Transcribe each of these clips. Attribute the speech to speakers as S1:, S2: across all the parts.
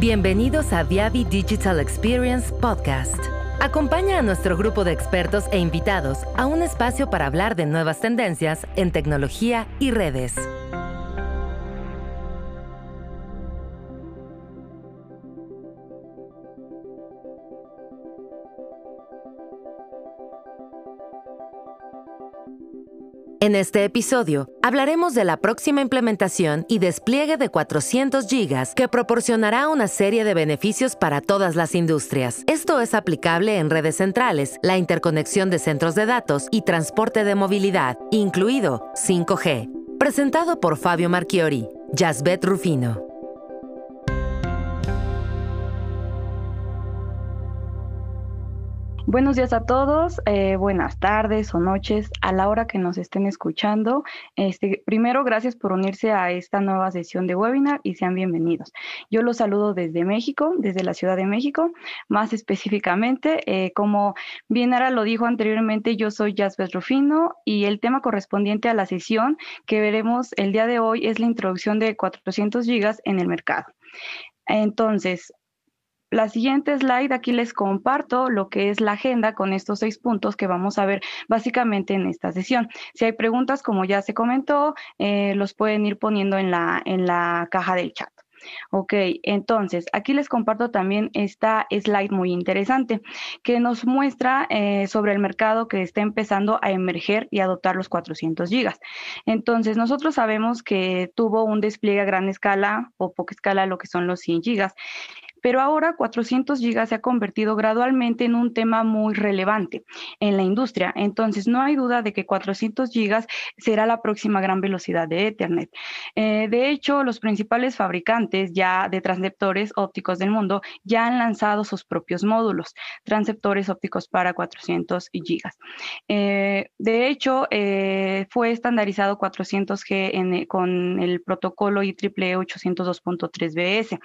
S1: Bienvenidos a Viavi Digital Experience Podcast. Acompaña a nuestro grupo de expertos e invitados a un espacio para hablar de nuevas tendencias en tecnología y redes. En este episodio hablaremos de la próxima implementación y despliegue de 400 GB que proporcionará una serie de beneficios para todas las industrias. Esto es aplicable en redes centrales, la interconexión de centros de datos y transporte de movilidad, incluido 5G. Presentado por Fabio Marchiori, Jasbet Rufino.
S2: Buenos días a todos, eh, buenas tardes o noches a la hora que nos estén escuchando. Este, primero, gracias por unirse a esta nueva sesión de webinar y sean bienvenidos. Yo los saludo desde México, desde la Ciudad de México, más específicamente, eh, como bien ahora lo dijo anteriormente, yo soy Jasper Rufino y el tema correspondiente a la sesión que veremos el día de hoy es la introducción de 400 gigas en el mercado. Entonces, la siguiente slide, aquí les comparto lo que es la agenda con estos seis puntos que vamos a ver básicamente en esta sesión. Si hay preguntas, como ya se comentó, eh, los pueden ir poniendo en la, en la caja del chat. Ok, entonces aquí les comparto también esta slide muy interesante que nos muestra eh, sobre el mercado que está empezando a emerger y adoptar los 400 gigas. Entonces nosotros sabemos que tuvo un despliegue a gran escala o poca escala lo que son los 100 gigas pero ahora 400 gigas se ha convertido gradualmente en un tema muy relevante en la industria. Entonces, no hay duda de que 400 gigas será la próxima gran velocidad de Ethernet. Eh, de hecho, los principales fabricantes ya de transceptores ópticos del mundo ya han lanzado sus propios módulos, transceptores ópticos para 400 gigas. Eh, de hecho, eh, fue estandarizado 400G con el protocolo IEEE 802.3BS,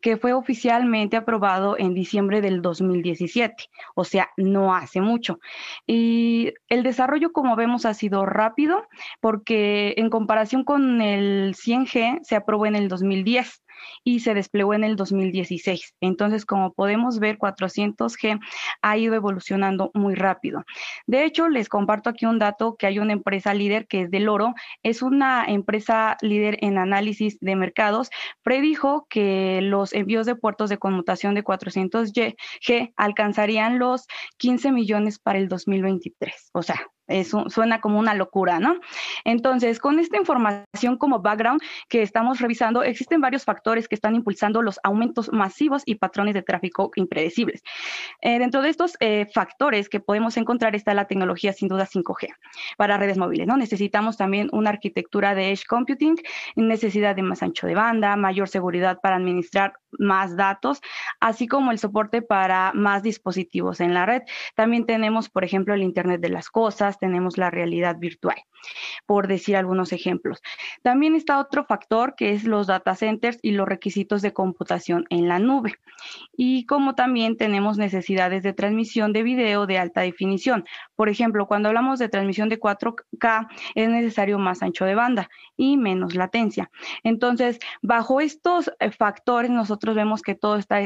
S2: que fue oficial aprobado en diciembre del 2017, o sea, no hace mucho. Y el desarrollo, como vemos, ha sido rápido porque en comparación con el 100G se aprobó en el 2010 y se desplegó en el 2016. Entonces, como podemos ver, 400G ha ido evolucionando muy rápido. De hecho, les comparto aquí un dato que hay una empresa líder que es del oro, es una empresa líder en análisis de mercados, predijo que los envíos de puertos de conmutación de 400G alcanzarían los 15 millones para el 2023. O sea, suena como una locura, ¿no? Entonces, con esta información como background que estamos revisando, existen varios factores que están impulsando los aumentos masivos y patrones de tráfico impredecibles. Eh, dentro de estos eh, factores que podemos encontrar está la tecnología sin duda 5G para redes móviles, ¿no? Necesitamos también una arquitectura de edge computing, necesidad de más ancho de banda, mayor seguridad para administrar más datos, así como el soporte para más dispositivos en la red. También tenemos, por ejemplo, el Internet de las Cosas, tenemos la realidad virtual, por decir algunos ejemplos. También está otro factor que es los data centers y los requisitos de computación en la nube. Y como también tenemos necesidades de transmisión de video de alta definición. Por ejemplo, cuando hablamos de transmisión de 4K, es necesario más ancho de banda y menos latencia. Entonces, bajo estos eh, factores, nosotros vemos que todo está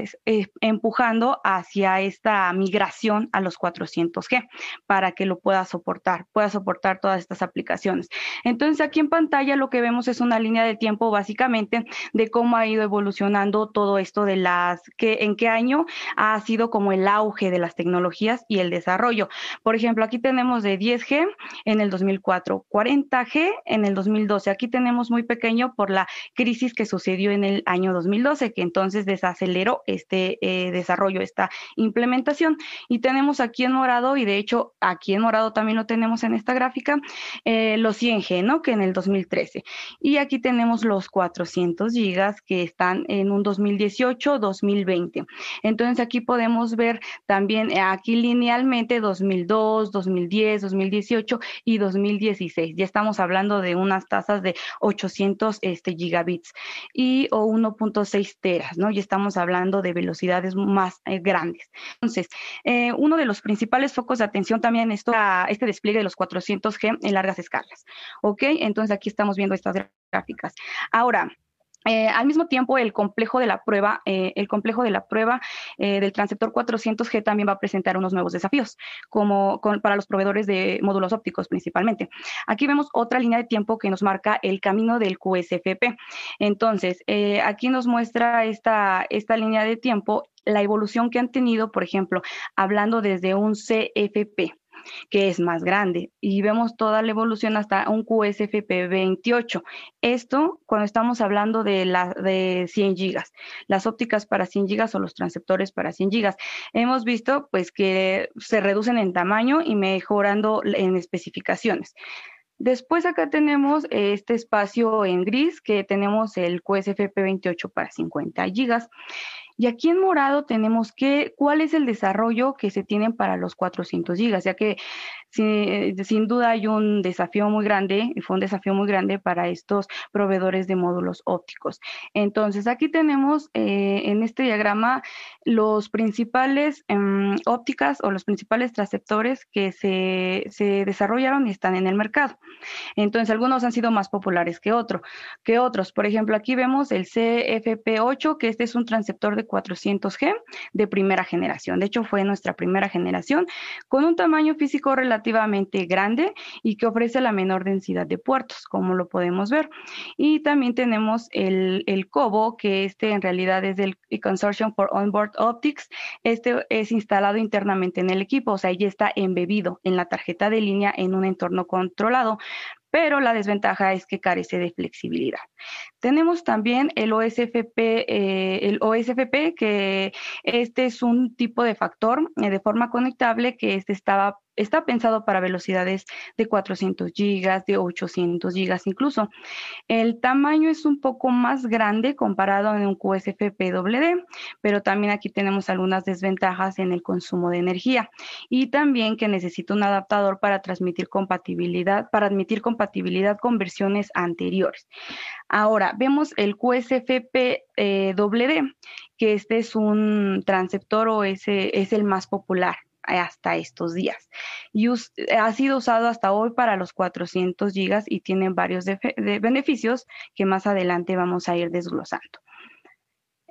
S2: empujando hacia esta migración a los 400G para que lo pueda soportar, pueda soportar todas estas aplicaciones. Entonces aquí en pantalla lo que vemos es una línea de tiempo básicamente de cómo ha ido evolucionando todo esto de las, que en qué año ha sido como el auge de las tecnologías y el desarrollo. Por ejemplo, aquí tenemos de 10G en el 2004, 40G en el 2012. Aquí tenemos muy pequeño por la crisis que sucedió en el año 2012, que entonces entonces desaceleró este eh, desarrollo, esta implementación. Y tenemos aquí en morado, y de hecho aquí en morado también lo tenemos en esta gráfica, eh, los 100G, ¿no? Que en el 2013. Y aquí tenemos los 400 gigas que están en un 2018-2020. Entonces aquí podemos ver también eh, aquí linealmente 2002, 2010, 2018 y 2016. Ya estamos hablando de unas tasas de 800 este, gigabits y o 1.6 teras. ¿No? Y estamos hablando de velocidades más eh, grandes. Entonces, eh, uno de los principales focos de atención también es este despliegue de los 400G en largas escalas, ¿ok? Entonces, aquí estamos viendo estas gráficas. Ahora, Eh, al mismo tiempo, el complejo de la prueba, eh, el complejo de la prueba eh, del transceptor 400G también va a presentar unos nuevos desafíos, como para los proveedores de módulos ópticos principalmente. Aquí vemos otra línea de tiempo que nos marca el camino del QSFP. Entonces, aquí nos muestra esta, esta línea de tiempo la evolución que han tenido, por ejemplo, hablando desde un CFP que es más grande. Y vemos toda la evolución hasta un QSFP 28. Esto cuando estamos hablando de, la, de 100 gigas, las ópticas para 100 gigas o los transceptores para 100 gigas. Hemos visto pues que se reducen en tamaño y mejorando en especificaciones. Después acá tenemos este espacio en gris que tenemos el QSFP 28 para 50 gigas. Y aquí en morado tenemos que, cuál es el desarrollo que se tienen para los 400 gigas, ya que sin duda hay un desafío muy grande, y fue un desafío muy grande para estos proveedores de módulos ópticos. Entonces, aquí tenemos eh, en este diagrama los principales em, ópticas o los principales transceptores que se, se, desarrollaron y están en el mercado. Entonces, algunos han sido más populares que, otro, que otros. Por ejemplo, aquí vemos el CFP8, que este es un transceptor de 400G de primera generación. De hecho, fue nuestra primera generación con un tamaño físico relativamente grande y que ofrece la menor densidad de puertos, como lo podemos ver. Y también tenemos el, el COBO, que este en realidad es el Consortium for Onboard Optics. Este es instalado internamente en el equipo, o sea, ya está embebido en la tarjeta de línea en un entorno controlado, pero la desventaja es que carece de flexibilidad. Tenemos también el OSFP, eh, el OSFP, que este es un tipo de factor eh, de forma conectable que este estaba está pensado para velocidades de 400 gigas, de 800 gigas incluso. El tamaño es un poco más grande comparado a un QSFP-WD, pero también aquí tenemos algunas desventajas en el consumo de energía y también que necesita un adaptador para transmitir compatibilidad, para admitir compatibilidad con versiones anteriores. Ahora, vemos el QSFP-WD, eh, que este es un transceptor o ese es el más popular hasta estos días. Y ha sido usado hasta hoy para los 400 gigas y tiene varios beneficios que más adelante vamos a ir desglosando.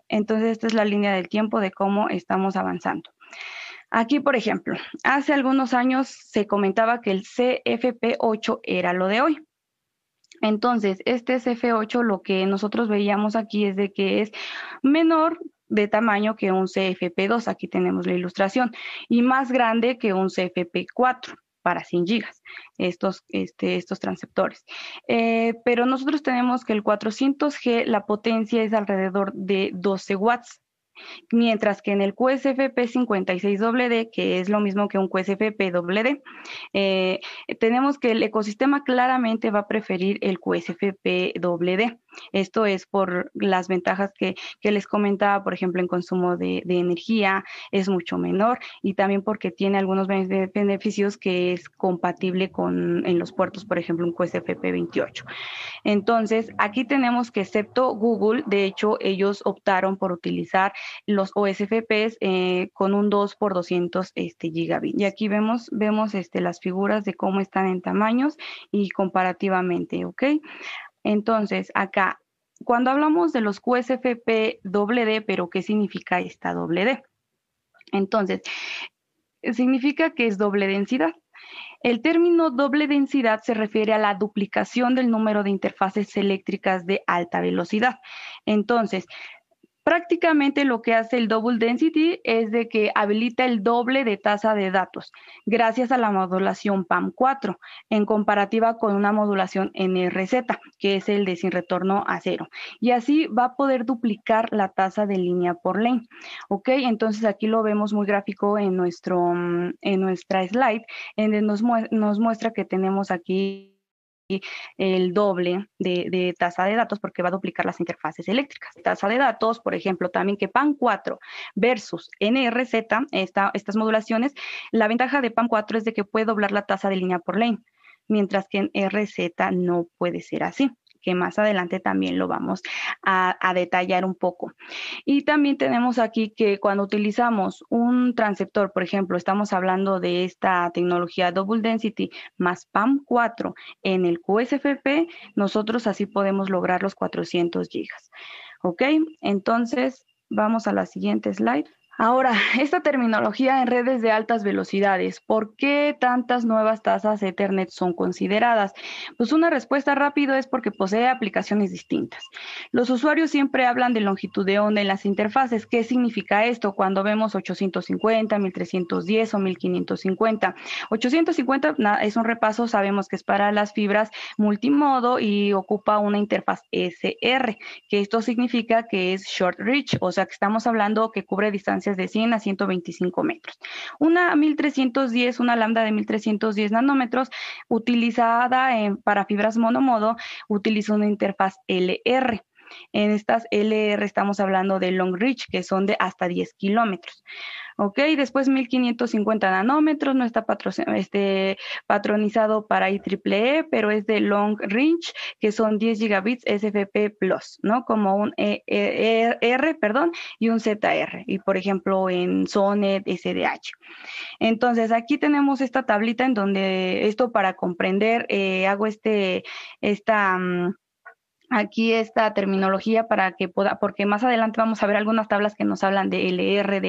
S2: Entonces, esta es la línea del tiempo de cómo estamos avanzando. Aquí, por ejemplo, hace algunos años se comentaba que el CFP8 era lo de hoy. Entonces, este CF8 lo que nosotros veíamos aquí es de que es menor de tamaño que un CFP2, aquí tenemos la ilustración, y más grande que un CFP4 para 100 gigas, estos, este, estos transceptores. Eh, pero nosotros tenemos que el 400G, la potencia es alrededor de 12 watts mientras que en el QSFP 56WD, que es lo mismo que un QSFP WD, eh, tenemos que el ecosistema claramente va a preferir el QSFP WD. Esto es por las ventajas que, les comentaba, por ejemplo, en consumo de, energía es mucho menor y también porque tiene algunos beneficios que es compatible con en los puertos, por ejemplo, un QSFP 28. Entonces, aquí tenemos que excepto Google, de hecho, ellos optaron por utilizar los OSFPs eh, con un 2 por 200 este, gigabit. Y aquí vemos, vemos este, las figuras de cómo están en tamaños y comparativamente, ¿ok? Entonces, acá, cuando hablamos de los QSFP doble D, pero ¿qué significa esta doble D? Entonces, significa que es doble densidad. El término doble densidad se refiere a la duplicación del número de interfaces eléctricas de alta velocidad. Entonces, Prácticamente lo que hace el Double Density es de que habilita el doble de tasa de datos gracias a la modulación PAM4 en comparativa con una modulación NRZ, que es el de sin retorno a cero. Y así va a poder duplicar la tasa de línea por lane. ¿Ok? Entonces aquí lo vemos muy gráfico en, nuestro, en nuestra slide, en donde nos muestra que tenemos aquí el doble de, tasa de datos porque va a duplicar las interfaces eléctricas. Tasa de datos, por ejemplo, también que PAN4 versus NRZ, estas modulaciones, la ventaja de PAN4 es de que puede doblar la tasa de línea por lane, mientras que en RZ no puede ser así. Que más adelante también lo vamos a, detallar un poco. Y también tenemos aquí que cuando utilizamos un transceptor, por ejemplo, estamos hablando de esta tecnología Double Density más PAM4 en el QSFP, nosotros así podemos lograr los 400 gigas. ¿Ok? Entonces, vamos a la siguiente slide. Ahora, esta terminología en redes de altas velocidades, ¿por qué tantas nuevas tasas Ethernet son consideradas? Pues una respuesta rápida es porque posee aplicaciones distintas. Los usuarios siempre hablan de longitud de onda en las interfaces. ¿Qué significa esto cuando vemos 850, 1310 o 1550? 850 es un repaso, sabemos que es para las fibras multimodo y ocupa una interfaz SR, que esto significa que es short reach, o sea que estamos hablando que cubre distancias de 100 a 125 metros. Una 1310, una lambda de 1310 nanómetros utilizada para fibras monomodo, utiliza una interfaz LR. En estas LR estamos hablando de long reach, que son de hasta 10 kilómetros. Ok, después 1550 nanómetros, no está este, patronizado para IEEE, pero es de long range, que son 10 gigabits SFP Plus, ¿no? Como un e, e, e, R, perdón, y un ZR, y por ejemplo en SONET, SDH. Entonces, aquí tenemos esta tablita en donde esto para comprender, eh, hago este, esta... Mm, aquí esta terminología para que pueda, porque más adelante vamos a ver algunas tablas que nos hablan de LR,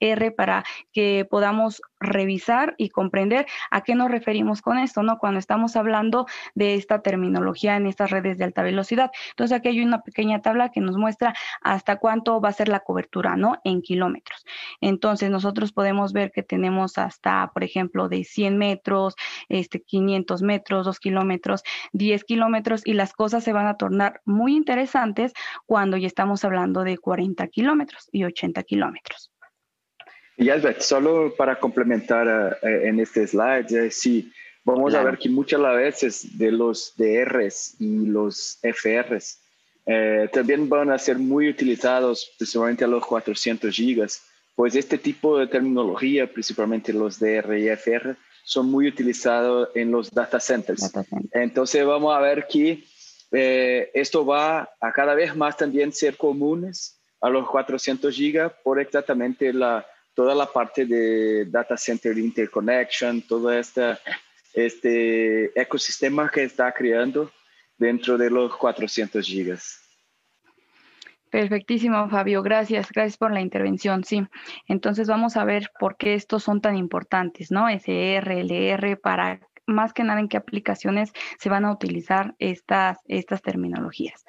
S2: R para que podamos revisar y comprender a qué nos referimos con esto, ¿no? Cuando estamos hablando de esta terminología en estas redes de alta velocidad. Entonces aquí hay una pequeña tabla que nos muestra hasta cuánto va a ser la cobertura, ¿no? En kilómetros. Entonces nosotros podemos ver que tenemos hasta, por ejemplo, de 100 metros, este, 500 metros, 2 kilómetros, 10 kilómetros y las cosas se van a tornar muy interesantes cuando ya estamos hablando de 40 kilómetros y 80 kilómetros.
S3: Y Albert, solo para complementar eh, en este slide, sí, vamos a ver que muchas veces de los DRs y los FRs eh, también van a ser muy utilizados, principalmente a los 400 gigas, pues este tipo de terminología, principalmente los DR y FR, son muy utilizados en los data centers. Entonces vamos a ver que eh, esto va a cada vez más también ser comunes a los 400 gigas por exactamente la toda la parte de data center interconnection, todo este, este ecosistema que está creando dentro de los 400 gigas.
S2: Perfectísimo, Fabio. Gracias, gracias por la intervención. Sí, entonces vamos a ver por qué estos son tan importantes, ¿no? SR, LR, para más que nada en qué aplicaciones se van a utilizar estas, estas terminologías.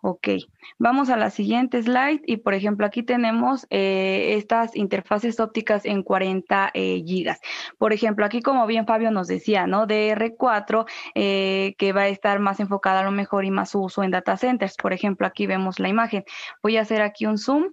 S2: Ok, vamos a la siguiente slide y por ejemplo aquí tenemos eh, estas interfaces ópticas en 40 eh, gigas. Por ejemplo, aquí como bien Fabio nos decía, ¿no? DR4 eh, que va a estar más enfocada a lo mejor y más uso en data centers. Por ejemplo, aquí vemos la imagen. Voy a hacer aquí un zoom.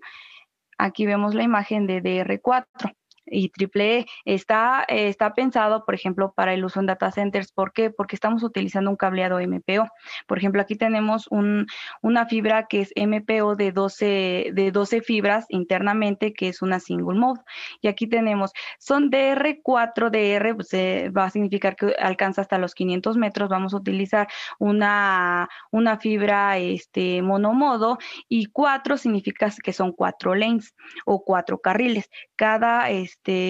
S2: Aquí vemos la imagen de DR4 y triple está, está pensado, por ejemplo, para el uso en data centers. ¿Por qué? Porque estamos utilizando un cableado MPO. Por ejemplo, aquí tenemos un, una fibra que es MPO de 12, de 12 fibras internamente, que es una single mode. Y aquí tenemos, son DR4, DR, pues, eh, va a significar que alcanza hasta los 500 metros. Vamos a utilizar una, una fibra este, monomodo y 4 significa que son cuatro lanes o cuatro carriles. Cada,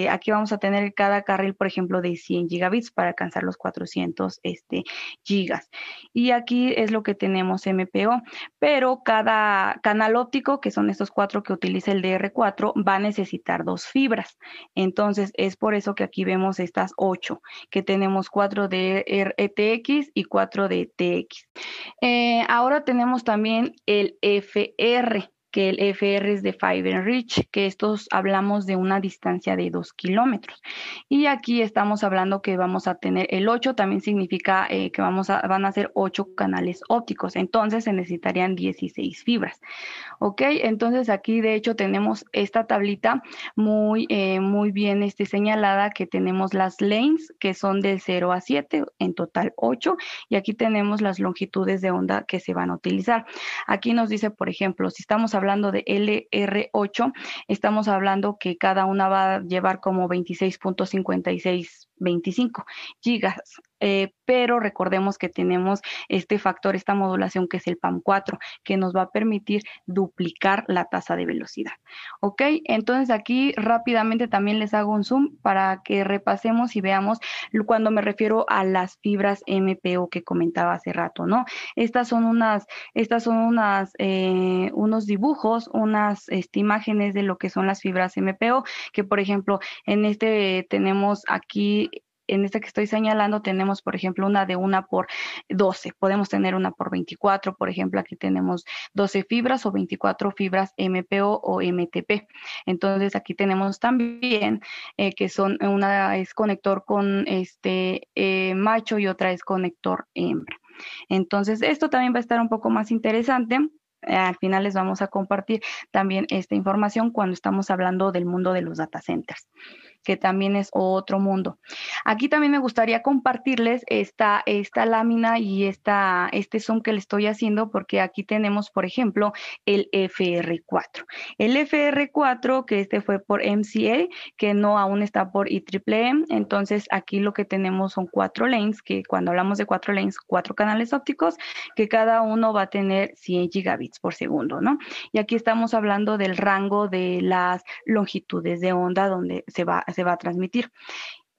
S2: aquí vamos a tener cada carril, por ejemplo, de 100 gigabits para alcanzar los 400 este, gigas. Y aquí es lo que tenemos MPO, pero cada canal óptico, que son estos cuatro que utiliza el DR4, va a necesitar dos fibras. Entonces, es por eso que aquí vemos estas ocho, que tenemos cuatro de ETX y cuatro de TX. Eh, ahora tenemos también el FR que el FR es de Fiber Reach, que estos hablamos de una distancia de 2 kilómetros. Y aquí estamos hablando que vamos a tener el 8, también significa eh, que vamos a, van a ser 8 canales ópticos, entonces se necesitarían 16 fibras. ¿Ok? Entonces aquí de hecho tenemos esta tablita muy, eh, muy bien este, señalada que tenemos las lanes que son de 0 a 7, en total 8, y aquí tenemos las longitudes de onda que se van a utilizar. Aquí nos dice, por ejemplo, si estamos hablando hablando de LR8, estamos hablando que cada una va a llevar como 26.56 25 gigas. Eh, pero recordemos que tenemos este factor, esta modulación que es el PAM4, que nos va a permitir duplicar la tasa de velocidad. ¿Ok? Entonces aquí rápidamente también les hago un zoom para que repasemos y veamos cuando me refiero a las fibras MPO que comentaba hace rato, ¿no? Estas son unas, estas son unas, eh, unos dibujos, unas este, imágenes de lo que son las fibras MPO, que por ejemplo en este tenemos aquí en esta que estoy señalando tenemos, por ejemplo, una de una por 12. Podemos tener una por 24, por ejemplo, aquí tenemos 12 fibras o 24 fibras MPO o MTP. Entonces, aquí tenemos también eh, que son, una es conector con este eh, macho y otra es conector hembra. Entonces, esto también va a estar un poco más interesante al final les vamos a compartir también esta información cuando estamos hablando del mundo de los data centers que también es otro mundo. Aquí también me gustaría compartirles esta, esta lámina y esta, este zoom que le estoy haciendo porque aquí tenemos, por ejemplo, el FR4. El FR4, que este fue por MCA, que no aún está por IEEE, entonces aquí lo que tenemos son cuatro lanes, que cuando hablamos de cuatro lanes, cuatro canales ópticos, que cada uno va a tener 100 gigabits por segundo, ¿no? Y aquí estamos hablando del rango de las longitudes de onda donde se va, se va a transmitir.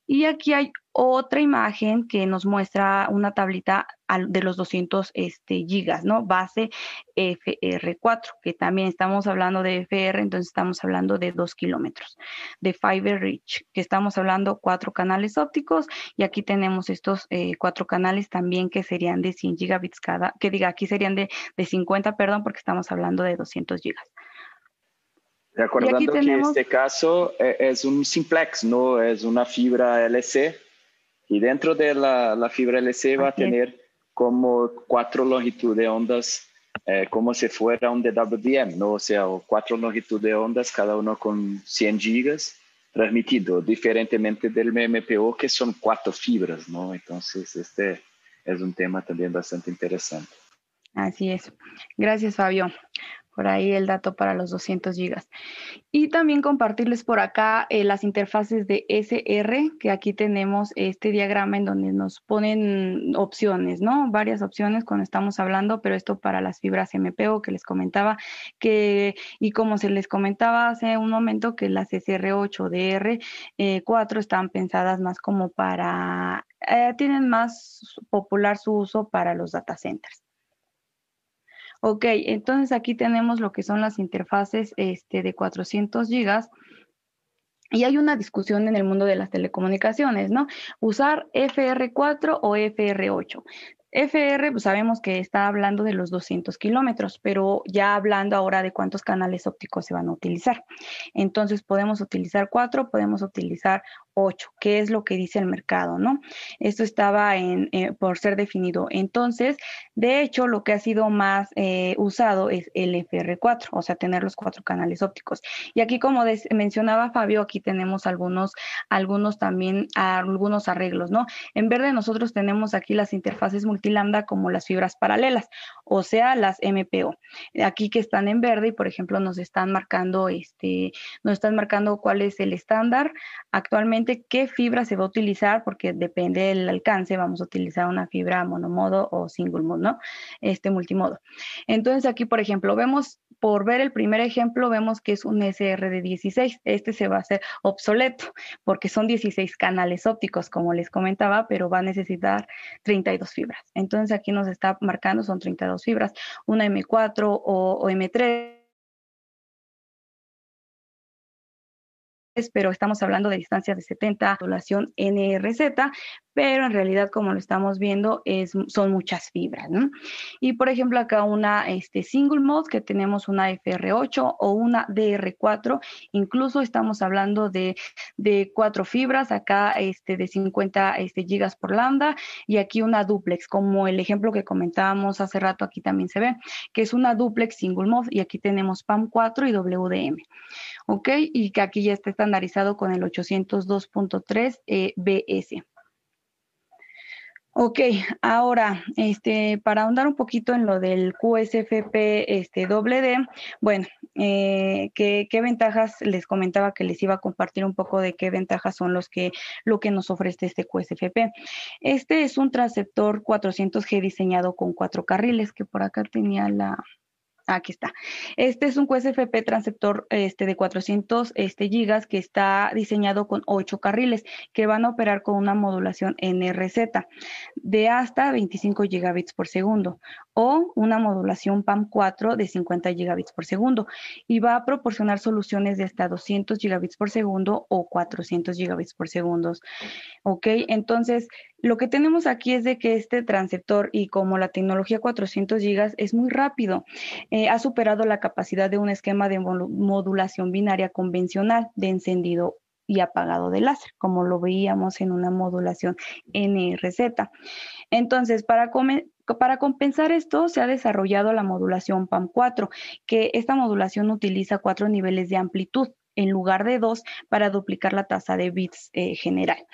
S2: Y aquí hay otra imagen que nos muestra una tablita de los 200 este, gigas, ¿no? Base FR4, que también estamos hablando de FR, entonces estamos hablando de 2 kilómetros. De Fiber Reach, que estamos hablando cuatro canales ópticos, y aquí tenemos estos eh, cuatro canales también que serían de 100 gigabits cada, que diga, aquí serían de, de 50, perdón, porque estamos hablando de 200 gigas.
S3: Recordando que este caso eh, es un simplex, no es una fibra LC. Y dentro de la, fibra LC va a tener como cuatro longitudes de ondas, eh, como si fuera un DWDM, ¿no? O sea, cuatro longitudes de ondas, cada uno con 100 gigas transmitido, diferentemente del MPO, que son cuatro fibras, ¿no? Entonces, este es un tema también bastante interesante.
S2: Así es. Gracias, Fabio por ahí el dato para los 200 gigas. Y también compartirles por acá eh, las interfaces de SR, que aquí tenemos este diagrama en donde nos ponen opciones, ¿no? Varias opciones cuando estamos hablando, pero esto para las fibras MPO que les comentaba, que, y como se les comentaba hace un momento, que las SR8 DR4 eh, están pensadas más como para, eh, tienen más popular su uso para los data centers. Ok, entonces aquí tenemos lo que son las interfaces este, de 400 gigas. Y hay una discusión en el mundo de las telecomunicaciones, ¿no? Usar FR4 o FR8. FR, pues sabemos que está hablando de los 200 kilómetros, pero ya hablando ahora de cuántos canales ópticos se van a utilizar. Entonces, podemos utilizar cuatro, podemos utilizar 8, que es lo que dice el mercado, ¿no? Esto estaba en, eh, por ser definido. Entonces, de hecho, lo que ha sido más eh, usado es el FR4, o sea, tener los cuatro canales ópticos. Y aquí, como mencionaba Fabio, aquí tenemos algunos, algunos también, algunos arreglos, ¿no? En verde nosotros tenemos aquí las interfaces multilambda como las fibras paralelas, o sea, las MPO. Aquí que están en verde y, por ejemplo, nos están marcando, este, nos están marcando cuál es el estándar actualmente qué fibra se va a utilizar, porque depende del alcance, vamos a utilizar una fibra monomodo o single mode, ¿no? Este multimodo. Entonces aquí, por ejemplo, vemos, por ver el primer ejemplo, vemos que es un SR de 16. Este se va a hacer obsoleto porque son 16 canales ópticos, como les comentaba, pero va a necesitar 32 fibras. Entonces aquí nos está marcando, son 32 fibras, una M4 o, o M3 pero estamos hablando de distancias de 70, población NRZ, pero en realidad como lo estamos viendo son muchas fibras. ¿no? Y por ejemplo acá una este, single mode que tenemos una FR8 o una DR4, incluso estamos hablando de, cuatro fibras, acá este, de 50 este, gigas por lambda y aquí una duplex, como el ejemplo que comentábamos hace rato aquí también se ve, que es una duplex single mode y aquí tenemos PAM4 y WDM. ¿Ok? Y que aquí ya está estandarizado con el 802.3 BS. Ok, ahora, este, para ahondar un poquito en lo del QSFP este, doble D, bueno, eh, ¿qué, ventajas les comentaba que les iba a compartir un poco de qué ventajas son los que, lo que nos ofrece este QSFP? Este es un transceptor 400G diseñado con cuatro carriles, que por acá tenía la, Aquí está. Este es un QSFP transceptor este, de 400 este, gigas que está diseñado con 8 carriles que van a operar con una modulación NRZ de hasta 25 gigabits por segundo o una modulación PAM4 de 50 gigabits por segundo y va a proporcionar soluciones de hasta 200 gigabits por segundo o 400 gigabits por segundo. Ok, entonces lo que tenemos aquí es de que este transceptor y como la tecnología 400 gigas es muy rápido, eh, ha superado la capacidad de un esquema de modulación binaria convencional de encendido y apagado de láser, como lo veíamos en una modulación NRZ. Entonces, para, para compensar esto, se ha desarrollado la modulación PAM4, que esta modulación utiliza cuatro niveles de amplitud en lugar de dos para duplicar la tasa de bits eh, general.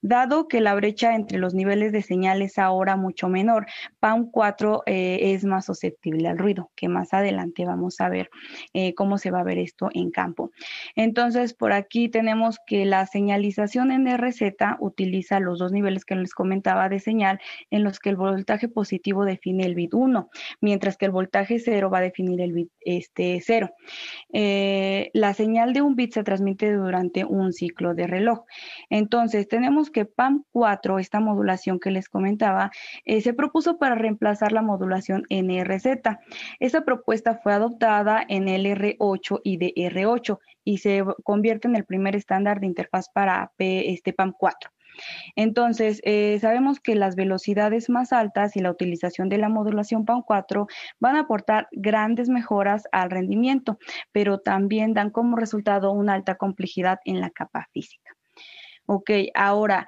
S2: Dado que la brecha entre los niveles de señal es ahora mucho menor, PAM4 eh, es más susceptible al ruido, que más adelante vamos a ver eh, cómo se va a ver esto en campo. Entonces, por aquí tenemos que la señalización en RZ utiliza los dos niveles que les comentaba de señal, en los que el voltaje positivo define el bit 1, mientras que el voltaje 0 va a definir el bit este, 0. la señal de un bit se transmite durante un ciclo de reloj. Entonces, tenemos que PAM4, esta modulación que les comentaba, eh, se propuso para reemplazar la modulación NRZ. Esa propuesta fue adoptada en LR8 y DR8 y se convierte en el primer estándar de interfaz para este PAM4. Entonces, eh, sabemos que las velocidades más altas y la utilización de la modulación PAM4 van a aportar grandes mejoras al rendimiento, pero también dan como resultado una alta complejidad en la capa física. Ok, ahora,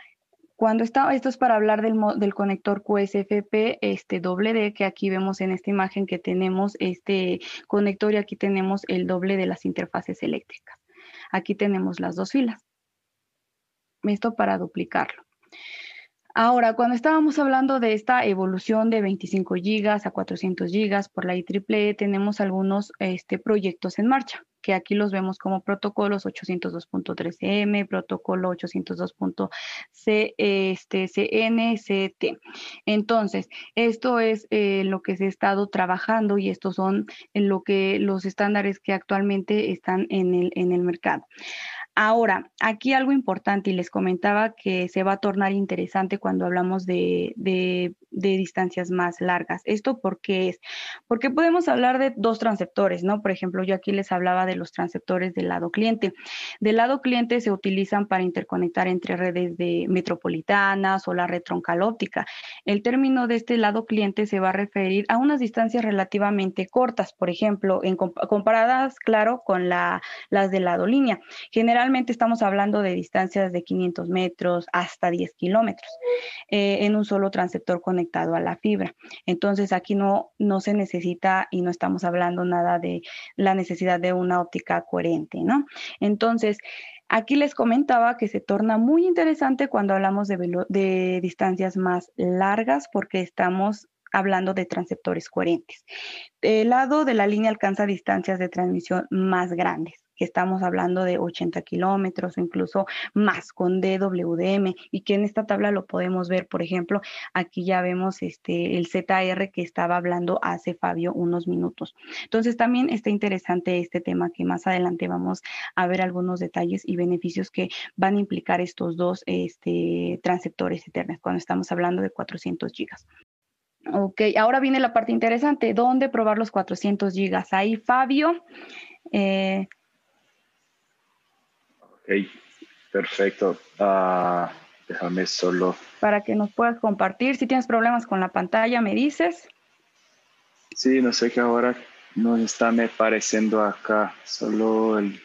S2: cuando está, esto es para hablar del, conector QSFP este doble D, que aquí vemos en esta imagen que tenemos este conector y aquí tenemos el doble de las interfaces eléctricas. Aquí tenemos las dos filas esto para duplicarlo. Ahora, cuando estábamos hablando de esta evolución de 25 gigas a 400 gigas por la IEEE, tenemos algunos este, proyectos en marcha, que aquí los vemos como protocolos 802.13m, protocolo 802.cnct. Este, Entonces, esto es eh, lo que se ha estado trabajando y estos son lo que los estándares que actualmente están en el, en el mercado. Ahora, aquí algo importante y les comentaba que se va a tornar interesante cuando hablamos de, distancias más largas. ¿Esto por qué es? Porque podemos hablar de dos transceptores, ¿no? Por ejemplo, yo aquí les hablaba de los transceptores del lado cliente. Del lado cliente se utilizan para interconectar entre redes de metropolitanas o la red troncal óptica. El término de este lado cliente se va a referir a unas distancias relativamente cortas, por ejemplo, en comparadas, claro, con las del lado línea. Generalmente Estamos hablando de distancias de 500 metros hasta 10 kilómetros eh, en un solo transceptor conectado a la fibra. Entonces aquí no, no se necesita y no estamos hablando nada de la necesidad de una óptica coherente, ¿no? Entonces, Aquí les comentaba que se torna muy interesante cuando hablamos de, de, distancias más largas porque estamos hablando de transceptores coherentes. El lado de la línea alcanza distancias de transmisión más grandes que estamos hablando de 80 kilómetros o incluso más con DWDM y que en esta tabla lo podemos ver, por ejemplo, aquí ya vemos este, el ZR que estaba hablando hace Fabio unos minutos. Entonces también está interesante este tema que más adelante vamos a ver algunos detalles y beneficios que van a implicar estos dos este, transceptores eternos cuando estamos hablando de 400 gigas. Ok, ahora viene la parte interesante, ¿dónde probar los 400 gigas? Ahí Fabio, eh,
S3: perfecto. Ah, déjame solo.
S2: Para que nos puedas compartir. Si tienes problemas con la pantalla, me dices.
S3: Sí, no sé qué ahora no está me pareciendo acá, solo el,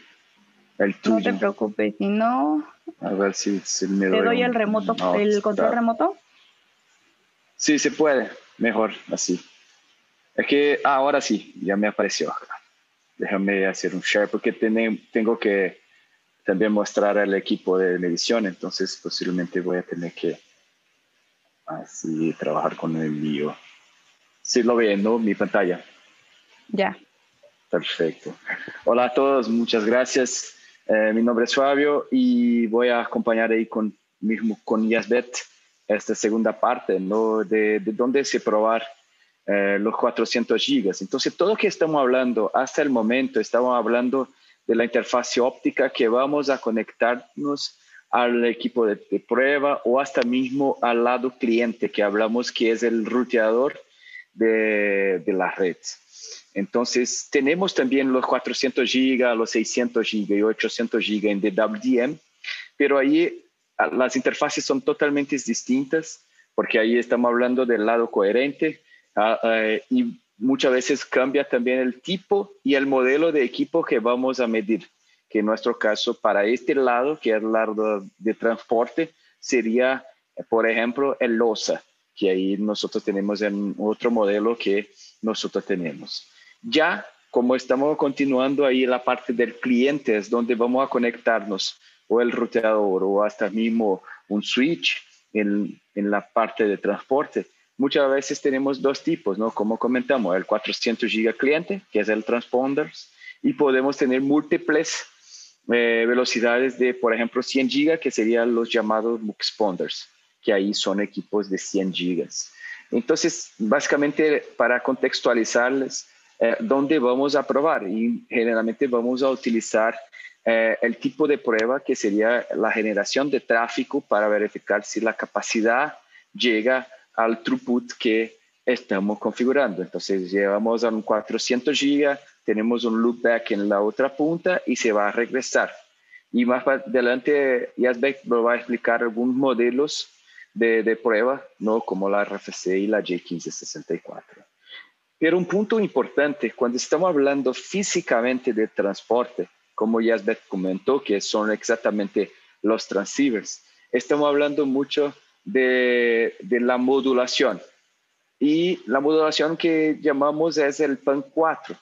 S3: el tuyo.
S2: No te preocupes, si no.
S3: A ver si, me doy.
S2: ¿Te doy el remoto, el control remoto?
S3: Sí, se puede. Mejor así. Es que ahora sí, ya me apareció acá. Déjame hacer un share porque tengo que también mostrar al equipo de medición, entonces posiblemente voy a tener que Así, trabajar con el envío. Sí lo ven, ¿no? Mi pantalla.
S2: Ya.
S3: Perfecto. Hola a todos, muchas gracias. Eh, mi nombre es Fabio y voy a acompañar ahí con, mismo con Yasbet esta segunda parte, ¿no? De, de dónde se probar eh, los 400 gigas. Entonces, todo lo que estamos hablando hasta el momento, estamos hablando de la interfaz óptica que vamos a conectarnos al equipo de, prueba o hasta mismo al lado cliente que hablamos que es el ruteador de, de la red. Entonces, tenemos también los 400 GB, los 600 GB y 800 GB en DWDM, pero ahí las interfaces son totalmente distintas porque ahí estamos hablando del lado coherente y muchas veces cambia también el tipo y el modelo de equipo que vamos a medir que en nuestro caso para este lado, que es el lado de transporte, sería, por ejemplo, el LOSA, que ahí nosotros tenemos en otro modelo que nosotros tenemos. Ya como estamos continuando ahí la parte del cliente, es donde vamos a conectarnos o el ruteador o hasta mismo un switch en, en la parte de transporte. Muchas veces tenemos dos tipos, ¿no? Como comentamos, el 400 giga cliente, que es el transponders, y podemos tener múltiples eh, velocidades de, por ejemplo, 100 gigas, que serían los llamados muxponders, que ahí son equipos de 100 gigas. Entonces, básicamente, para contextualizarles, eh, ¿dónde vamos a probar? Y generalmente vamos a utilizar eh, el tipo de prueba que sería la generación de tráfico para verificar si la capacidad llega al throughput que estamos configurando. Entonces, llevamos a un 400 gigas tenemos un loopback en la otra punta y se va a regresar. Y más adelante, Yasbeck nos va a explicar algunos modelos de, de, prueba, ¿no? como la RFC y la J1564. Pero un punto importante, cuando estamos hablando físicamente de transporte, como Yasbeck comentó, que son exactamente los transceivers, estamos hablando mucho de, de la modulación. Y la modulación que llamamos es el PAN 4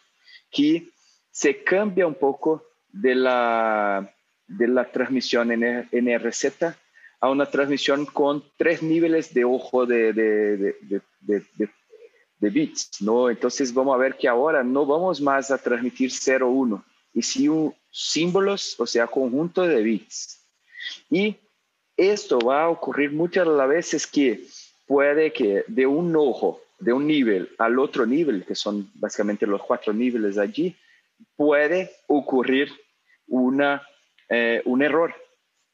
S3: que se cambia un poco de la, de la transmisión en NRZ a una transmisión con tres niveles de ojo de, de, de, bits, ¿no? Entonces vamos a ver que ahora no vamos más a transmitir 0, 1, y sí símbolos, o sea, conjunto de bits. Y esto va a ocurrir muchas las veces que puede que de un ojo de un nivel al otro nivel, que son básicamente los cuatro niveles allí, puede ocurrir una, eh, un error.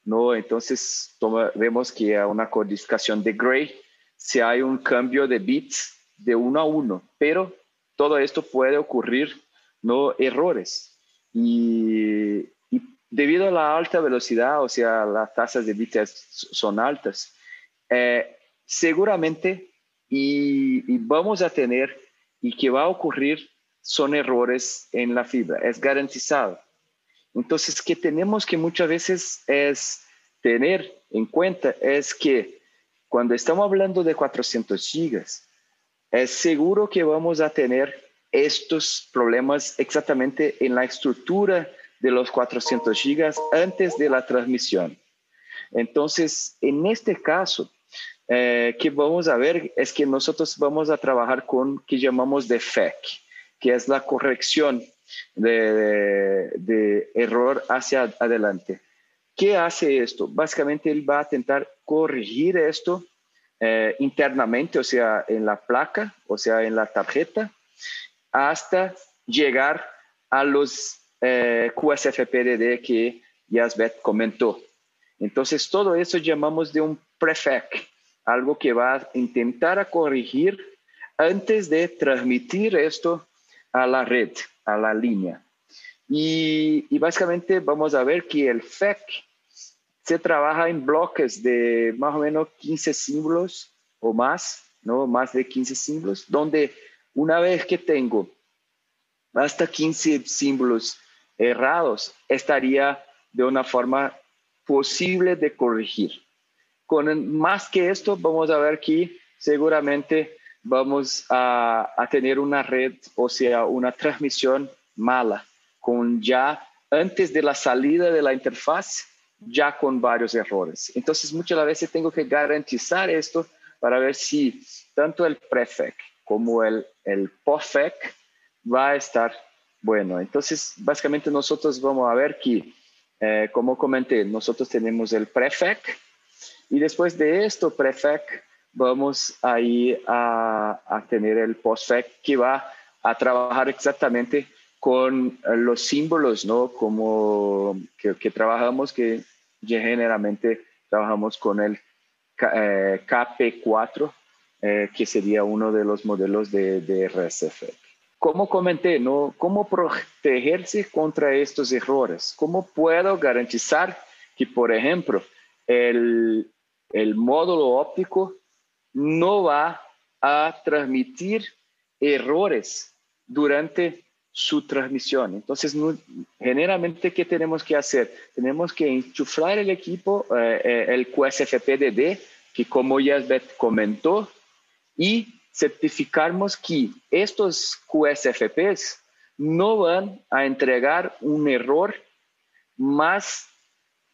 S3: ¿no? Entonces vemos que a una codificación de Gray si hay un cambio de bits de uno a uno, pero todo esto puede ocurrir, no errores. Y, debido a la alta velocidad, o sea, las tasas de bits son altas, eh, seguramente y, vamos a tener y que va a ocurrir son errores en la fibra, es garantizado. Entonces, que tenemos que muchas veces es tener en cuenta es que cuando estamos hablando de 400 gigas, es seguro que vamos a tener estos problemas exactamente en la estructura de los 400 gigas antes de la transmisión. Entonces, en este caso, eh, que vamos a ver es que nosotros vamos a trabajar con que llamamos de FEC, que es la corrección de, error hacia adelante. ¿Qué hace esto? Básicamente él va a intentar corregir esto eh, internamente, o sea, en la placa, o sea, en la tarjeta, hasta llegar a los eh, QSFPDD que Yasbet comentó. Entonces, todo eso llamamos de un prefec algo que va a intentar a corregir antes de transmitir esto a la red, a la línea. Y, y, básicamente vamos a ver que el FEC se trabaja en bloques de más o menos 15 símbolos o más, ¿no? Más de 15 símbolos, donde una vez que tengo hasta 15 símbolos errados, estaría de una forma posible de corregir. Con más que esto, vamos a ver que seguramente vamos a, tener una red, o sea, una transmisión mala, con ya antes de la salida de la interfaz, ya con varios errores. Entonces, muchas veces tengo que garantizar esto para ver si tanto el prefec como el, el postfec va a estar bueno. Entonces, básicamente nosotros vamos a ver que, eh, como comenté, nosotros tenemos el prefec y después de esto, prefec, vamos a ir a, a tener el postfec que va a trabajar exactamente con los símbolos, ¿no? Como que, que trabajamos, que generalmente trabajamos con el KP4, eh, eh, que sería uno de los modelos de, de RSF. Como comenté, ¿no? ¿cómo protegerse contra estos errores? ¿Cómo puedo garantizar que, por ejemplo, el, el módulo óptico no va a transmitir errores durante su transmisión. Entonces, generalmente, ¿qué tenemos que hacer? Tenemos que enchufar el equipo, eh, eh, el QSFP-DD, que como ya comentó, y certificarnos que estos QSFPs no van a entregar un error más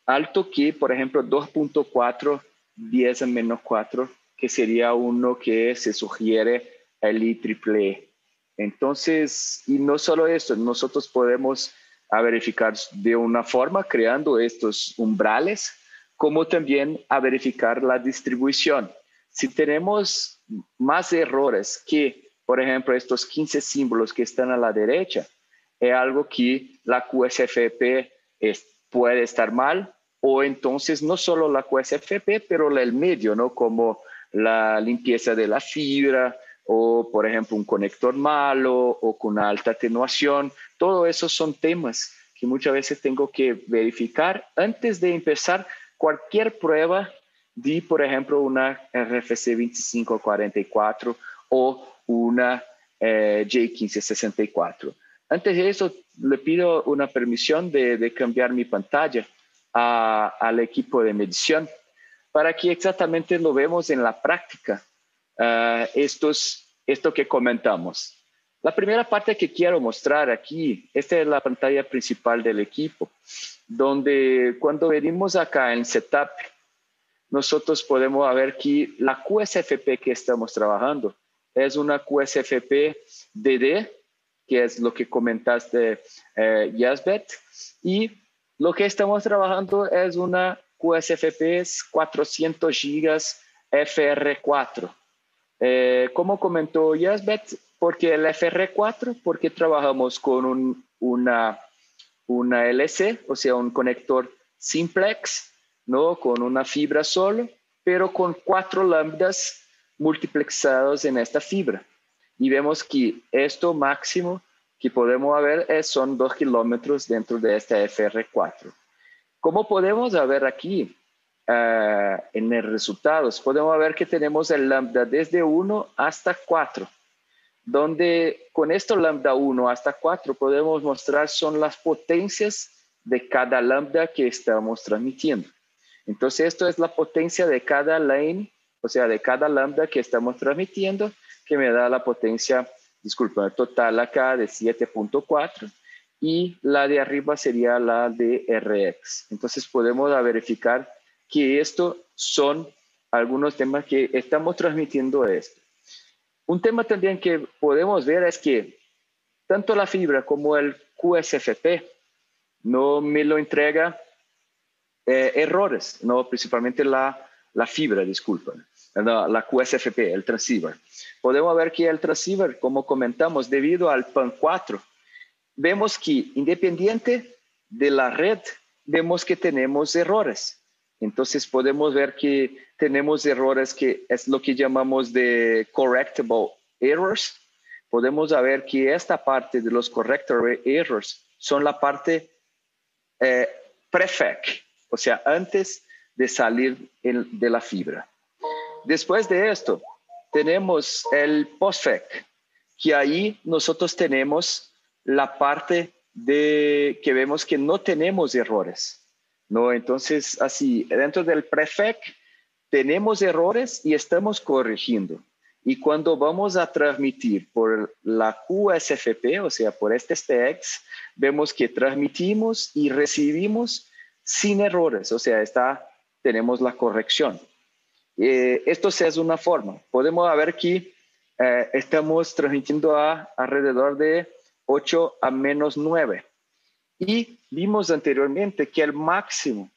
S3: alto que, por ejemplo, 2.4, 10 a menos 4, que sería uno que se sugiere el IEEE. Entonces, y no solo esto, nosotros podemos verificar de una forma creando estos umbrales, como también a verificar la distribución. Si tenemos más errores que, por ejemplo, estos 15 símbolos que están a la derecha, es algo que la QSFP puede estar mal, o entonces no solo la QSFP, pero el medio, ¿no? Como la limpieza de la fibra, o por ejemplo un conector malo o con alta atenuación. Todo eso son temas que muchas veces tengo que verificar antes de empezar cualquier prueba de, por ejemplo, una RFC 2544 o una eh, J1564. Antes de eso, le pido una permisión de, cambiar mi pantalla al equipo de medición para que exactamente lo vemos en la práctica uh, estos, esto que comentamos. La primera parte que quiero mostrar aquí, esta es la pantalla principal del equipo, donde cuando venimos acá en Setup, nosotros podemos ver que la QSFP que estamos trabajando. Es una QSFP DD, que es lo que comentaste, eh, Yasbet, y lo que estamos trabajando es una QSFP 400 gigas FR4. Eh, como comentó Yasbet, porque el FR4, porque trabajamos con una, una LC, o sea, un conector simplex, ¿no? Con una fibra solo, pero con cuatro lambdas multiplexados en esta fibra. Y vemos que esto máximo que podemos ver es, son dos kilómetros dentro de esta FR4. Como podemos ver aquí, uh, en el resultados, podemos ver que tenemos el lambda desde 1 hasta 4, donde con esto lambda 1 hasta 4 podemos mostrar son las potencias de cada lambda que estamos transmitiendo. Entonces, esto es la potencia de cada lane, o sea, de cada lambda que estamos transmitiendo, que me da la potencia, disculpa, total acá de 7.4 y la de arriba sería la de RX. Entonces, podemos verificar que esto son algunos temas que estamos transmitiendo esto. Un tema también que podemos ver es que tanto la fibra como el QSFP no me lo entrega eh, errores, no principalmente la, la fibra, disculpa, la, la QSFP, el transceiver. Podemos ver que el transceiver, como comentamos, debido al PAN 4, vemos que independiente de la red, vemos que tenemos errores. Entonces podemos ver que tenemos errores que es lo que llamamos de correctable errors. Podemos ver que esta parte de los correctable errors son la parte eh, prefec, o sea, antes de salir de la fibra. Después de esto, tenemos el postfec, que ahí nosotros tenemos la parte de que vemos que no tenemos errores. ¿no? Entonces, así, dentro del prefec tenemos errores y estamos corrigiendo. Y cuando vamos a transmitir por la QSFP, o sea, por este STX, vemos que transmitimos y recibimos sin errores, o sea, está, tenemos la corrección. eh, esto es una forma. Podemos ver que eh, estamos transmitiendo a alrededor de 8 a menos 9. Y vimos anteriormente que el máximo,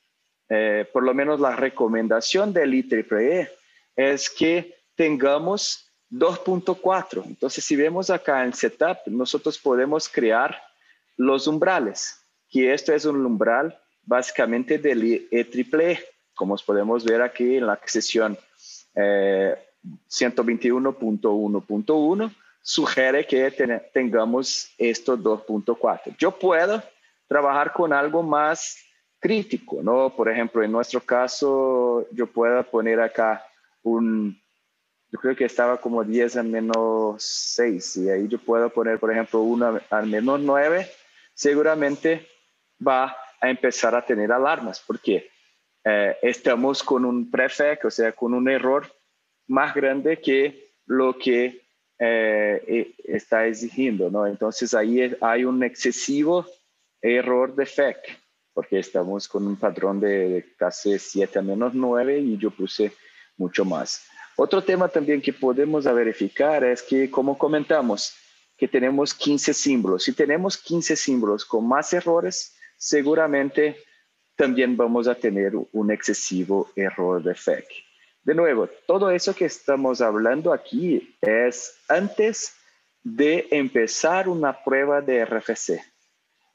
S3: eh, por lo menos la recomendación del IEEE, es que tengamos 2.4. Entonces, si vemos acá en Setup, nosotros podemos crear los umbrales, que esto es un umbral básicamente del IEEE, como podemos ver aquí en la sesión eh, 121.1.1, sugiere que tengamos esto 2.4. Yo puedo trabajar con algo más crítico, ¿no? Por ejemplo, en nuestro caso, yo puedo poner acá un, yo creo que estaba como 10 a menos 6, y ahí yo puedo poner, por ejemplo, 1 al menos 9, seguramente va a empezar a tener alarmas, porque eh, estamos con un prefect, o sea, con un error más grande que lo que eh, e, está exigiendo, ¿no? Entonces ahí hay un excesivo error de FEC, porque estamos con un patrón de, casi 7 a menos 9 y yo puse mucho más. Otro tema también que podemos verificar es que, como comentamos, que tenemos 15 símbolos. Si tenemos 15 símbolos con más errores, seguramente también vamos a tener un excesivo error de FEC. De nuevo, todo eso que estamos hablando aquí es antes de empezar una prueba de RFC.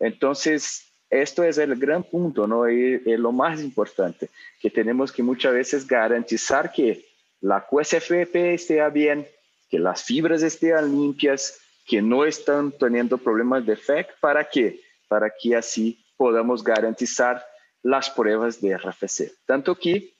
S3: Entonces, esto es el gran punto, ¿no? Y, lo más importante, que tenemos que muchas veces garantizar que la QSFP esté bien, que las fibras estén limpias, que no están teniendo problemas de FEC, ¿para qué? Para que así podamos garantizar las pruebas de RFC. Tanto que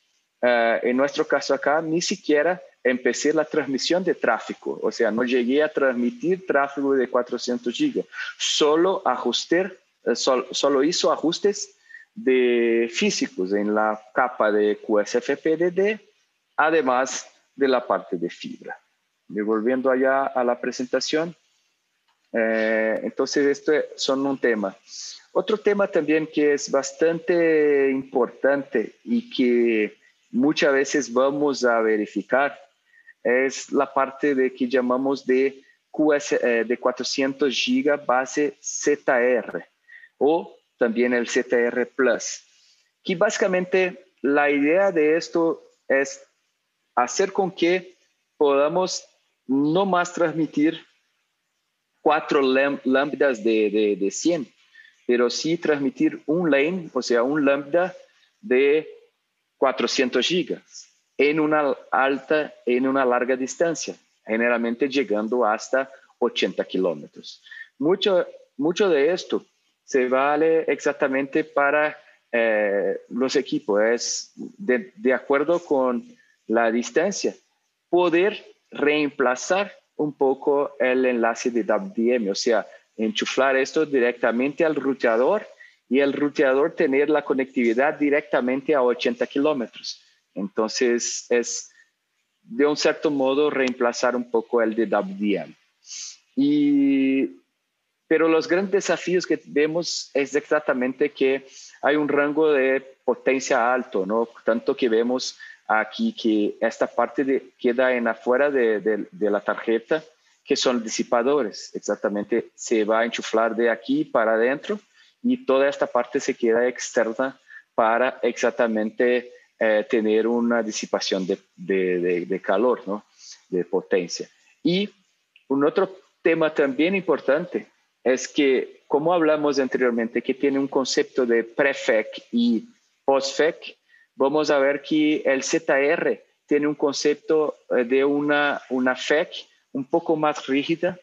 S3: Uh, en nuestro caso acá, ni siquiera empecé la transmisión de tráfico, o sea, no llegué a transmitir tráfico de 400 gigas, solo ajusté, uh, sol, solo hizo ajustes de físicos en la capa de QSFPDD, además de la parte de fibra. Volviendo allá a la presentación, eh, entonces esto son un tema. Otro tema también que es bastante importante y que muchas veces vamos a verificar es la parte de que llamamos de QS eh, de 400 GB base ZR o también el ZR Plus, que básicamente la idea de esto es hacer con que podamos no más transmitir cuatro lambdas de, de, de 100, pero sí transmitir un lane, o sea, un lambda de 400 gigas en una alta, en una larga distancia, generalmente llegando hasta 80 kilómetros. Mucho, mucho de esto se vale exactamente para eh, los equipos, es de, de, acuerdo con la distancia, poder reemplazar un poco el enlace de WDM, o sea, enchuflar esto directamente al ruteador y el ruteador tener la conectividad directamente a 80 kilómetros. Entonces, es de un cierto modo reemplazar un poco el de WDM. Y, pero los grandes desafíos que vemos es exactamente que hay un rango de potencia alto, ¿no? Tanto que vemos aquí que esta parte de, queda en afuera de, de, de la tarjeta, que son disipadores. Exactamente, se va a enchuflar de aquí para adentro y toda esta parte se queda externa para exactamente eh, tener una disipación de, calor, ¿no? de potencia. Y un otro tema también importante es que, como hablamos anteriormente, que tiene un concepto de prefec y postfec, vamos a ver que el ZR tiene un concepto eh, de una, una FEC un poco más rígida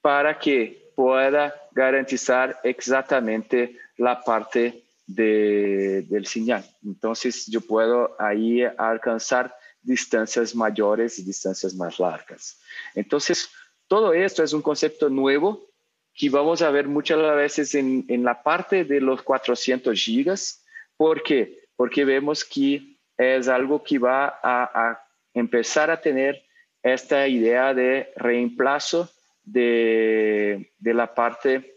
S3: para que pueda garantizar exactamente la parte de, del señal. Entonces yo puedo ahí alcanzar distancias mayores y distancias más largas. Entonces, todo esto es un concepto nuevo que vamos a ver muchas veces en, en la parte de los 400 gigas. ¿Por qué? Porque vemos que es algo que va a, a empezar a tener esta idea de reemplazo de, de la parte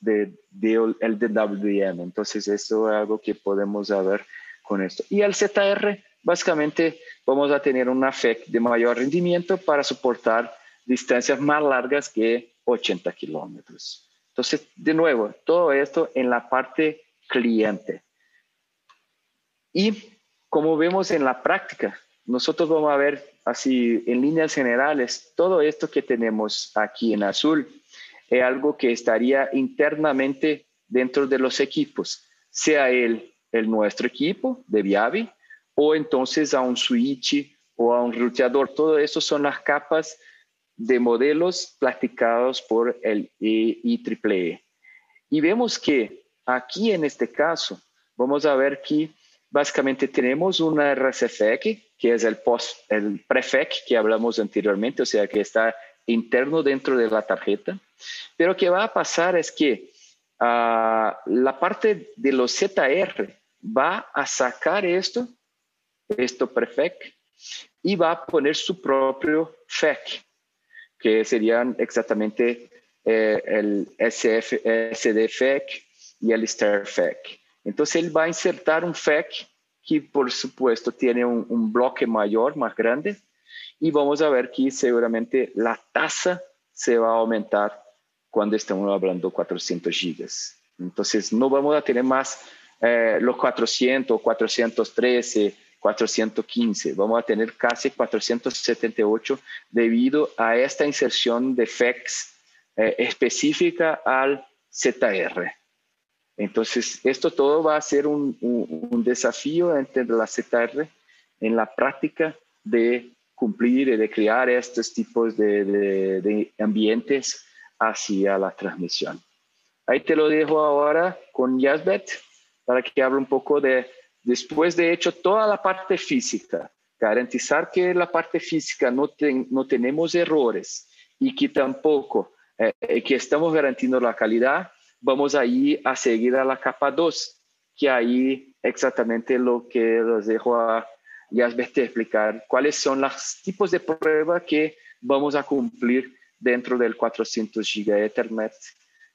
S3: de, de, el DWM. Entonces, eso es algo que podemos ver con esto. Y el ZR básicamente vamos a tener una FEC de mayor rendimiento para soportar distancias más largas que 80 kilómetros. Entonces, de nuevo, todo esto en la parte cliente. Y como vemos en la práctica, nosotros vamos a ver así en líneas generales, todo esto que tenemos aquí en azul es algo que estaría internamente dentro de los equipos, sea el, el nuestro equipo de Viavi o entonces a un switch o a un ruteador. Todo eso son las capas de modelos platicados por el IEEE. Y vemos que aquí en este caso, vamos a ver que básicamente tenemos una RSFEC, que es el, prefec que hablamos anteriormente, o sea, que está interno dentro de la tarjeta. Pero que va a pasar es que uh, la parte de los ZR va a sacar esto, esto prefec, y va a poner su propio FEC que serían exactamente eh, el SF, SDFEC y el STARFEC. Entonces él va a insertar un FEC que por supuesto tiene un, bloque mayor, más grande, y vamos a ver que seguramente la tasa se va a aumentar cuando estamos hablando 400 gigas. Entonces no vamos a tener más eh, los 400, 413, 415, vamos a tener casi 478 debido a esta inserción de FEX eh, específica al ZR. Entonces, esto todo va a ser un, desafío entre la ZR en la práctica de cumplir y de crear estos tipos de, ambientes hacia la transmisión. Ahí te lo dejo ahora con Yazbet para que hable un poco de Después de hecho toda la parte física, garantizar que la parte física no, no tenemos errores y que tampoco eh, que estamos garantizando la calidad, vamos ahí a seguir a la capa 2, que ahí exactamente lo que los dejo a Yasbete explicar, cuáles son los tipos de prueba que vamos a cumplir dentro del 400 GB Ethernet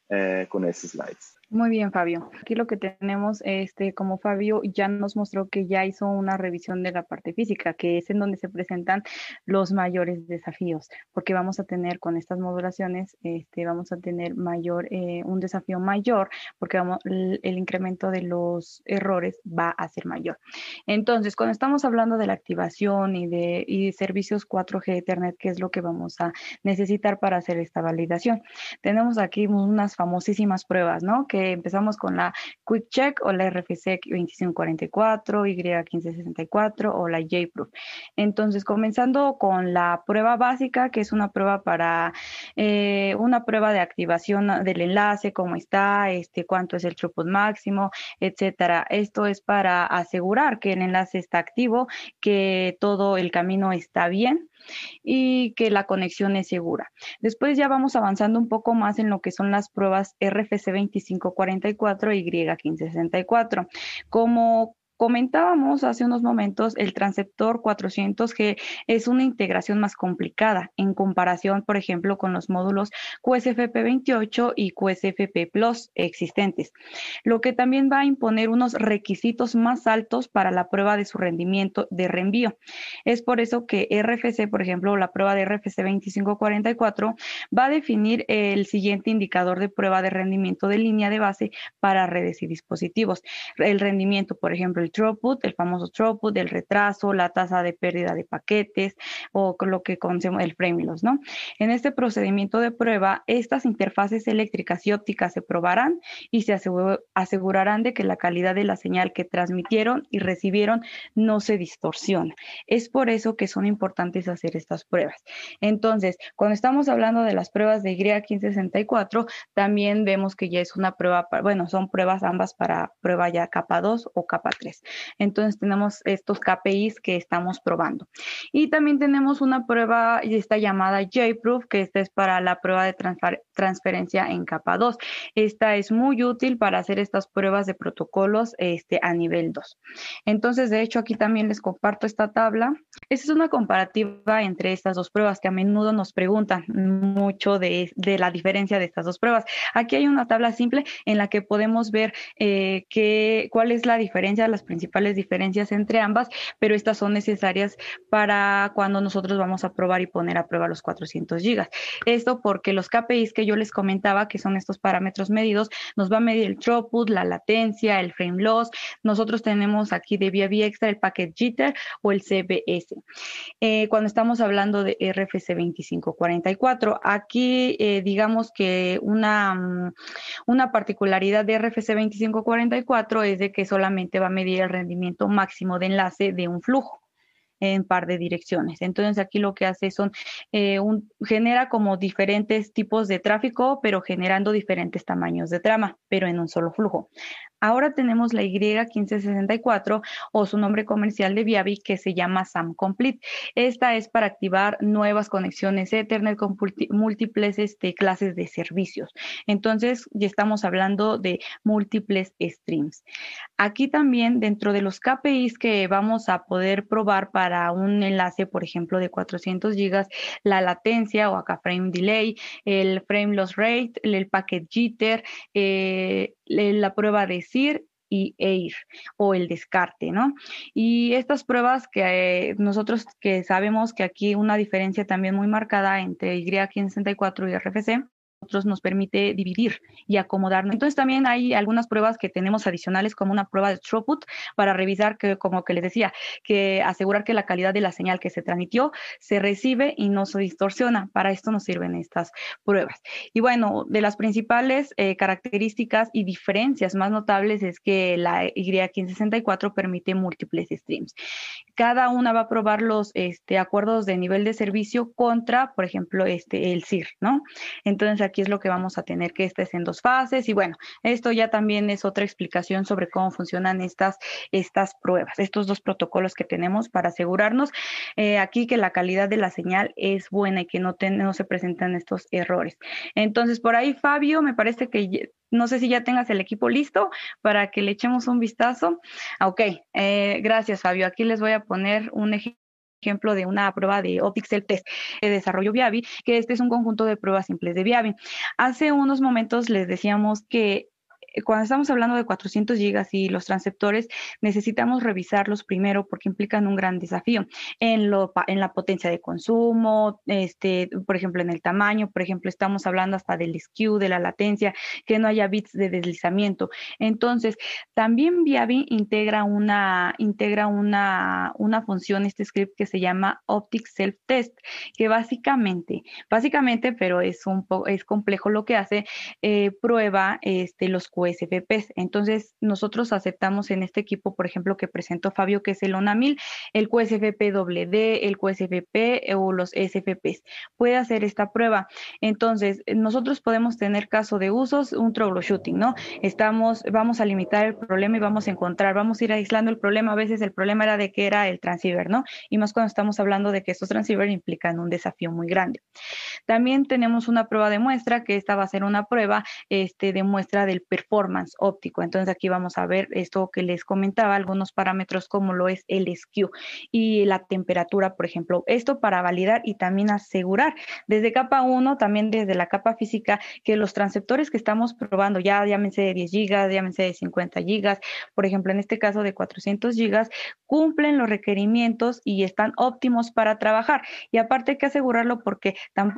S3: eh, con esos slides.
S2: Muy bien, Fabio. Aquí lo que tenemos, este, como Fabio ya nos mostró que ya hizo una revisión de la parte física, que es en donde se presentan los mayores desafíos, porque vamos a tener con estas modulaciones, este, vamos a tener mayor, eh, un desafío mayor, porque vamos, el, el, incremento de los errores va a ser mayor. Entonces, cuando estamos hablando de la activación y de, y de servicios 4G Ethernet, ¿qué es lo que vamos a necesitar para hacer esta validación? Tenemos aquí unas famosísimas pruebas, ¿no? Que empezamos con la Quick Check o la RFC 2544, Y1564 o la JProof. Entonces, comenzando con la prueba básica, que es una prueba para eh, una prueba de activación del enlace, cómo está, este, cuánto es el throughput máximo, etcétera. Esto es para asegurar que el enlace está activo, que todo el camino está bien y que la conexión es segura. Después ya vamos avanzando un poco más en lo que son las pruebas RFC 2544 y Y1564. Como Comentábamos hace unos momentos, el transceptor 400G es una integración más complicada en comparación, por ejemplo, con los módulos QSFP28 y QSFP Plus existentes, lo que también va a imponer unos requisitos más altos para la prueba de su rendimiento de reenvío. Es por eso que RFC, por ejemplo, la prueba de RFC 2544 va a definir el siguiente indicador de prueba de rendimiento de línea de base para redes y dispositivos. El rendimiento, por ejemplo, el throughput, el famoso throughput, el retraso, la tasa de pérdida de paquetes o lo que conocemos el frame loss, ¿no? En este procedimiento de prueba, estas interfaces eléctricas y ópticas se probarán y se asegurarán de que la calidad de la señal que transmitieron y recibieron no se distorsiona. Es por eso que son importantes hacer estas pruebas. Entonces, cuando estamos hablando de las pruebas de Y1564, también vemos que ya es una prueba, bueno, son pruebas ambas para prueba ya capa 2 o capa 3. Entonces tenemos estos KPIs que estamos probando. Y también tenemos una prueba, esta llamada JProof, que esta es para la prueba de transferencia en capa 2. Esta es muy útil para hacer estas pruebas de protocolos este, a nivel 2. Entonces, de hecho, aquí también les comparto esta tabla. Esta es una comparativa entre estas dos pruebas que a menudo nos preguntan mucho de, la diferencia de estas dos pruebas. Aquí hay una tabla simple en la que podemos ver eh, cuál es la diferencia de las principales diferencias entre ambas, pero estas son necesarias para cuando nosotros vamos a probar y poner a prueba los 400 gigas. Esto porque los KPIs que yo les comentaba, que son estos parámetros medidos, nos va a medir el throughput, la latencia, el frame loss. Nosotros tenemos aquí de vía vía extra el packet jitter o el CBS. Eh, cuando estamos hablando de RFC 2544, aquí eh, digamos que una, mm, una particularidad de RFC 2544 es de que solamente va a medir el rendimiento máximo de enlace de un flujo en par de direcciones. Entonces aquí lo que hace son, eh, un, genera como diferentes tipos de tráfico, pero generando diferentes tamaños de trama, pero en un solo flujo. Ahora tenemos la Y1564 o su nombre comercial de Viavi que se llama SAM Complete. Esta es para activar nuevas conexiones Ethernet con múltiples este, clases de servicios. Entonces ya estamos hablando de múltiples streams. Aquí también dentro de los KPIs que vamos a poder probar para un enlace, por ejemplo, de 400 gigas, la latencia o acá frame delay, el frame loss rate, el packet jitter, eh, la prueba de SIR y EIR o el descarte, ¿no? Y estas pruebas que eh, nosotros que sabemos que aquí una diferencia también muy marcada entre Y564 y RFC nosotros nos permite dividir y acomodarnos. Entonces también hay algunas pruebas que tenemos adicionales como una prueba de throughput para revisar que, como que les decía, que asegurar que la calidad de la señal que se transmitió se recibe y no se distorsiona. Para esto nos sirven estas pruebas. Y bueno, de las principales eh, características y diferencias más notables es que la Y1564 permite múltiples streams. Cada una va a probar los este, acuerdos de nivel de servicio contra, por ejemplo, este, el CIR, ¿no? Entonces aquí es lo que vamos a tener que estés en dos fases y bueno, esto ya también es otra explicación sobre cómo funcionan estas, estas pruebas, estos dos protocolos que tenemos para asegurarnos eh, aquí que la calidad de la señal es buena y que no, no se presentan estos errores. Entonces, por ahí, Fabio, me parece que no sé si ya tengas el equipo listo para que le echemos un vistazo. Ok, eh, gracias, Fabio. Aquí les voy a poner un ejemplo ejemplo de una prueba de Optixel Test de desarrollo Viavi, que este es un conjunto de pruebas simples de Viavi. Hace unos momentos les decíamos que cuando estamos hablando de 400 gigas y los transceptores, necesitamos revisarlos primero porque implican un gran desafío en, lo, en la potencia de consumo, este, por ejemplo, en el tamaño, por ejemplo, estamos hablando hasta del skew, de la latencia, que no haya bits de deslizamiento. Entonces, también Viavi integra una, integra una, una función, este script que se llama Optic Self Test, que básicamente, básicamente, pero es un poco, es complejo lo que hace, eh, prueba este, los QSFPs. Entonces, nosotros aceptamos en este equipo, por ejemplo, que presentó Fabio, que es el ONAMIL, el QSFP WD, el QSFP o los SFPs. Puede hacer esta prueba. Entonces, nosotros podemos tener caso de usos, un troubleshooting, ¿no? Estamos, vamos a limitar el problema y vamos a encontrar, vamos a ir aislando el problema. A veces el problema era de que era el transceiver, ¿no? Y más cuando estamos hablando de que estos transceivers implican un desafío muy grande. También tenemos una prueba de muestra, que esta va a ser una prueba este, de muestra del perfil performance óptico. Entonces aquí vamos a ver esto que les comentaba, algunos parámetros como lo es el skew y la temperatura, por ejemplo. Esto para validar y también asegurar desde capa 1, también desde la capa física, que los transceptores que estamos probando, ya llámense de 10 gigas, llámense de 50 gigas, por ejemplo, en este caso de 400 gigas, cumplen los requerimientos y están óptimos para trabajar. Y aparte hay que asegurarlo porque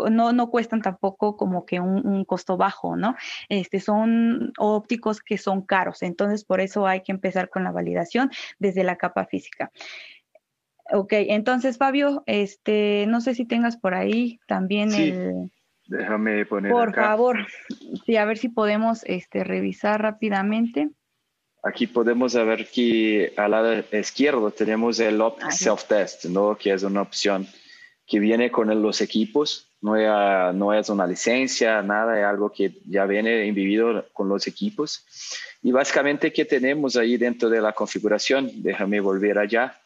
S2: no, no cuestan tampoco como que un, un costo bajo, ¿no? Este, son ópticos que son caros. Entonces, por eso hay que empezar con la validación desde la capa física. Ok, entonces, Fabio, este, no sé si tengas por ahí también el...
S3: Déjame poner
S2: Por favor, sí, a ver si podemos este, revisar rápidamente.
S3: Aquí podemos ver que al lado izquierdo tenemos el Optic Self Test, ¿no? que es una opción que viene con los equipos no es, no es una licencia, nada, es algo que ya viene embebido con los equipos. Y básicamente, ¿qué tenemos ahí dentro de la configuración? Déjame volver allá.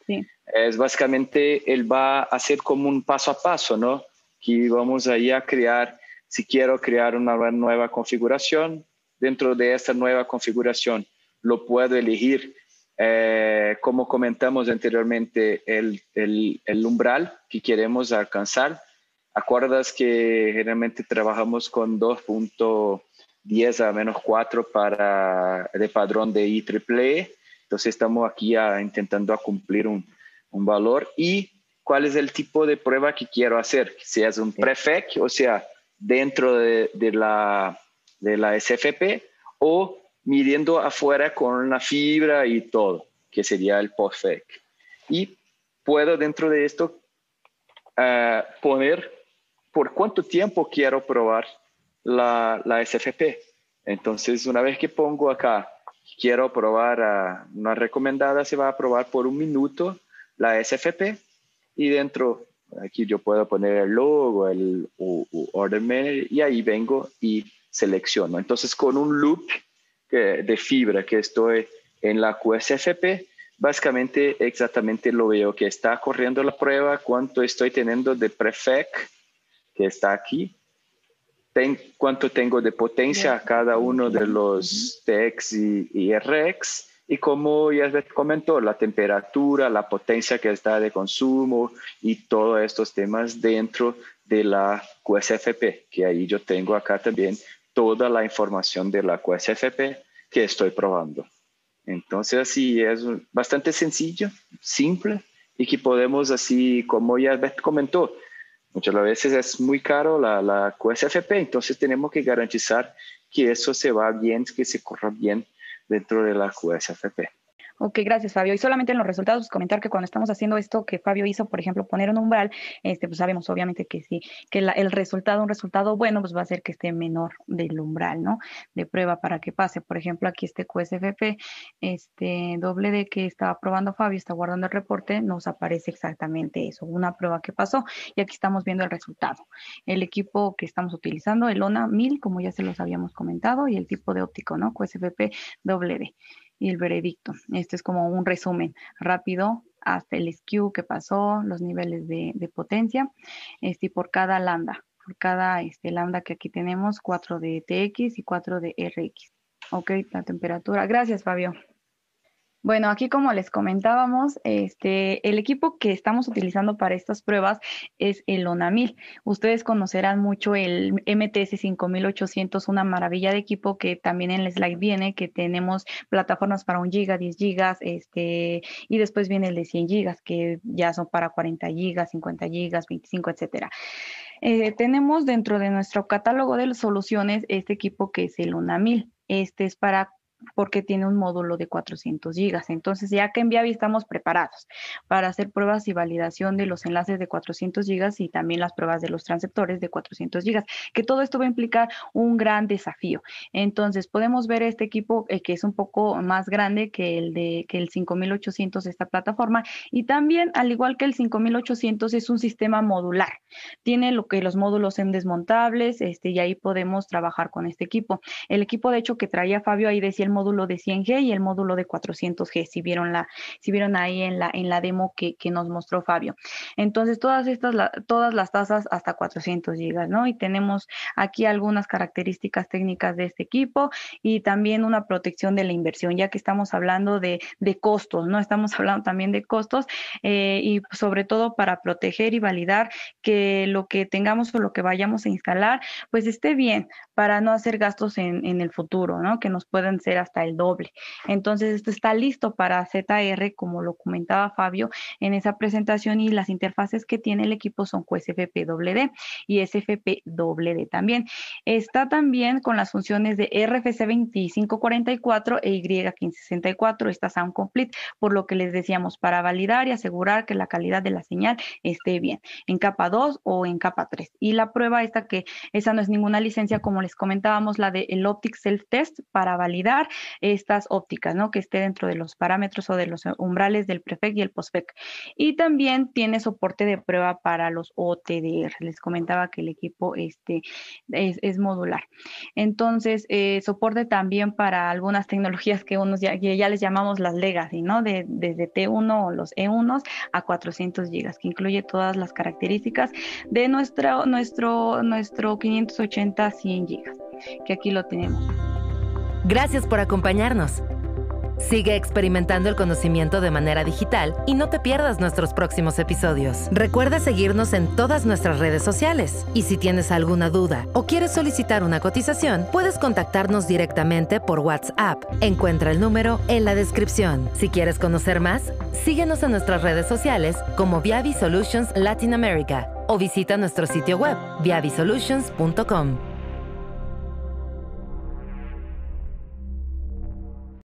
S3: Es básicamente, él va a hacer como un paso a paso, ¿no? Que vamos ahí a crear, si quiero crear una nueva configuración, dentro de esta nueva configuración lo puedo elegir eh, como comentamos anteriormente, el, el, el, umbral que queremos alcanzar ¿Acuerdas que generalmente trabajamos con 2.10 a menos 4 para el padrón de IEEE? Entonces estamos aquí intentando cumplir un, un, valor y cuál es el tipo de prueba que quiero hacer, si es un prefec, o sea, dentro de, de, la, de la SFP o midiendo afuera con la fibra y todo, que sería el postfec. Y puedo dentro de esto uh, poner por cuánto tiempo quiero probar la, la SFP. Entonces, una vez que pongo acá, quiero probar a una recomendada, se va a probar por un minuto la SFP y dentro, aquí yo puedo poner el logo, el order y ahí vengo y selecciono. Entonces, con un loop de fibra que estoy en la QSFP, básicamente exactamente lo veo que está corriendo la prueba, cuánto estoy teniendo de prefec que está aquí, cuánto tengo de potencia a cada uno de los TX y, y RX y como ya comentó, la temperatura, la potencia que está de consumo y todos estos temas dentro de la QSFP, que ahí yo tengo acá también toda la información de la QSFP que estoy probando. Entonces, así es bastante sencillo, simple y que podemos, así como ya comentó, muchas veces es muy caro la, la QSFP, entonces tenemos que garantizar que eso se va bien, que se corra bien dentro de la QSFP.
S2: Ok, gracias Fabio. Y solamente en los resultados comentar que cuando estamos haciendo esto que Fabio hizo, por ejemplo, poner un umbral, este, pues sabemos obviamente que sí, que el resultado, un resultado bueno, pues va a ser que esté menor del umbral, ¿no? De prueba para que pase. Por ejemplo, aquí este QSFP, este doble D que estaba probando Fabio, está guardando el reporte, nos aparece exactamente eso, una prueba que pasó. Y aquí estamos viendo el resultado. El equipo que estamos utilizando, el ONA 1000, como ya se los habíamos comentado, y el tipo de óptico, ¿no? QSFP doble D y el veredicto. Este es como un resumen rápido hasta el SKU que pasó, los niveles de, potencia, este, por cada lambda, por cada este, lambda que aquí tenemos, 4 de TX y 4 de RX. Ok, la temperatura. Gracias, Fabio. Bueno, aquí como les comentábamos, este, el equipo que estamos utilizando para estas pruebas es el ONAMIL. Ustedes conocerán mucho el MTS 5800, una maravilla de equipo que también en el slide viene, que tenemos plataformas para 1 giga, 10 gigas, este, y después viene el de 100 gigas, que ya son para 40 gigas, 50 gigas, 25, etcétera. Eh, tenemos dentro de nuestro catálogo de soluciones este equipo que es el ONAMIL. Este es para porque tiene un módulo de 400 gigas. Entonces, ya que en Viavi estamos preparados para hacer pruebas y validación de los enlaces de 400 gigas y también las pruebas de los transceptores de 400 gigas, que todo esto va a implicar un gran desafío. Entonces, podemos ver este equipo eh, que es un poco más grande que el de que el 5800 esta plataforma y también al igual que el 5800 es un sistema modular. Tiene lo que los módulos son desmontables, este y ahí podemos trabajar con este equipo. El equipo de hecho que traía Fabio ahí decía el módulo de 100G y el módulo de 400G, si vieron, la, si vieron ahí en la, en la demo que, que nos mostró Fabio. Entonces, todas estas, todas las tasas hasta 400 GB, ¿no? Y tenemos aquí algunas características técnicas de este equipo y también una protección de la inversión, ya que estamos hablando de, de costos, ¿no? Estamos hablando también de costos eh, y sobre todo para proteger y validar que lo que tengamos o lo que vayamos a instalar, pues esté bien para no hacer gastos en, en el futuro, ¿no? Que nos puedan ser hasta el doble. Entonces, esto está listo para ZR, como lo comentaba Fabio en esa presentación, y las interfaces que tiene el equipo son QSFP-WD y SFP-WD también. Está también con las funciones de RFC 2544 e Y1564, estas son complete, por lo que les decíamos, para validar y asegurar que la calidad de la señal esté bien, en capa 2 o en capa 3. Y la prueba esta que esa no es ninguna licencia, como les comentábamos, la de Optic Self Test para validar estas ópticas, ¿no? Que esté dentro de los parámetros o de los umbrales del prefect y el postfect. Y también tiene soporte de prueba para los OTDR. Les comentaba que el equipo este, es, modular. Entonces, eh, soporte también para algunas tecnologías que, unos ya, ya les llamamos las legacy, ¿no? De, desde T1 o los E1 a 400 gigas, que incluye todas las características de nuestro, nuestro, nuestro 580 100 gigas, que aquí lo tenemos.
S1: Gracias por acompañarnos. Sigue experimentando el conocimiento de manera digital y no te pierdas nuestros próximos episodios. Recuerda seguirnos en todas nuestras redes sociales y si tienes alguna duda o quieres solicitar una cotización, puedes contactarnos directamente por WhatsApp. Encuentra el número en la descripción. Si quieres conocer más, síguenos en nuestras redes sociales como Viavi Solutions Latin America o visita nuestro sitio web viavisolutions.com.